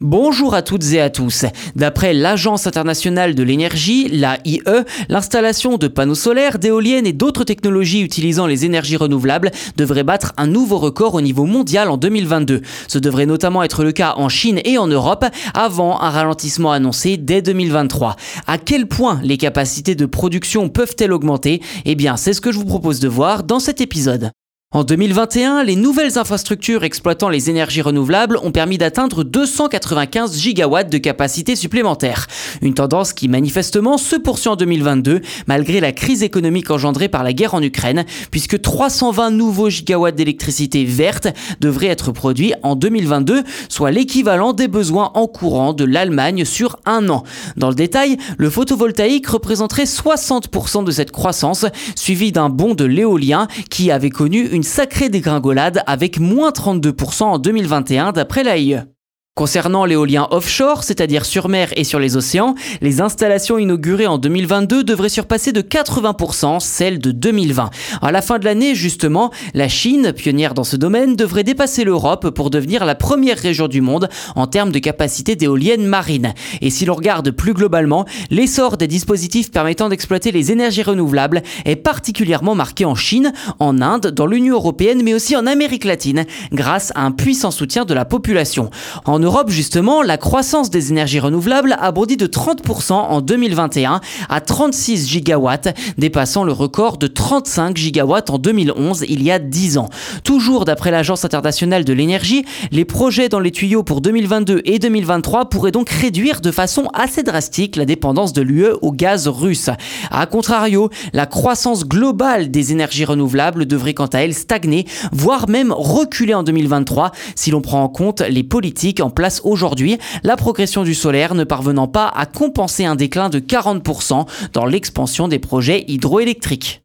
Bonjour à toutes et à tous. D'après l'Agence internationale de l'énergie, l'AIE, l'installation de panneaux solaires, d'éoliennes et d'autres technologies utilisant les énergies renouvelables devrait battre un nouveau record au niveau mondial en 2022. Ce devrait notamment être le cas en Chine et en Europe avant un ralentissement annoncé dès 2023. À quel point les capacités de production peuvent-elles augmenter? Eh bien, c'est ce que je vous propose de voir dans cet épisode. En 2021, les nouvelles infrastructures exploitant les énergies renouvelables ont permis d'atteindre 295 gigawatts de capacité supplémentaire. Une tendance qui manifestement se poursuit en 2022 malgré la crise économique engendrée par la guerre en Ukraine puisque 320 nouveaux gigawatts d'électricité verte devraient être produits en 2022, soit l'équivalent des besoins en courant de l'Allemagne sur un an. Dans le détail, le photovoltaïque représenterait 60% de cette croissance, suivi d'un bond de l'éolien qui avait connu une sacrée dégringolade avec moins 32% en 2021 d'après l'AIE. Concernant l'éolien offshore, c'est-à-dire sur mer et sur les océans, les installations inaugurées en 2022 devraient surpasser de 80% celles de 2020. À la fin de l'année, justement, la Chine, pionnière dans ce domaine, devrait dépasser l'Europe pour devenir la première région du monde en termes de capacité d'éoliennes marines. Et si l'on regarde plus globalement, l'essor des dispositifs permettant d'exploiter les énergies renouvelables est particulièrement marqué en Chine, en Inde, dans l'Union européenne, mais aussi en Amérique latine, grâce à un puissant soutien de la population. Europe, justement, la croissance des énergies renouvelables a bondi de 30% en 2021 à 36 gigawatts, dépassant le record de 35 gigawatts en 2011, il y a 10 ans. Toujours d'après l'Agence internationale de l'énergie, les projets dans les tuyaux pour 2022 et 2023 pourraient donc réduire de façon assez drastique la dépendance de l'UE au gaz russe. A contrario, la croissance globale des énergies renouvelables devrait quant à elle stagner, voire même reculer en 2023 si l'on prend en compte les politiques en aujourd'hui, la progression du solaire ne parvenant pas à compenser un déclin de 40% dans l'expansion des projets hydroélectriques.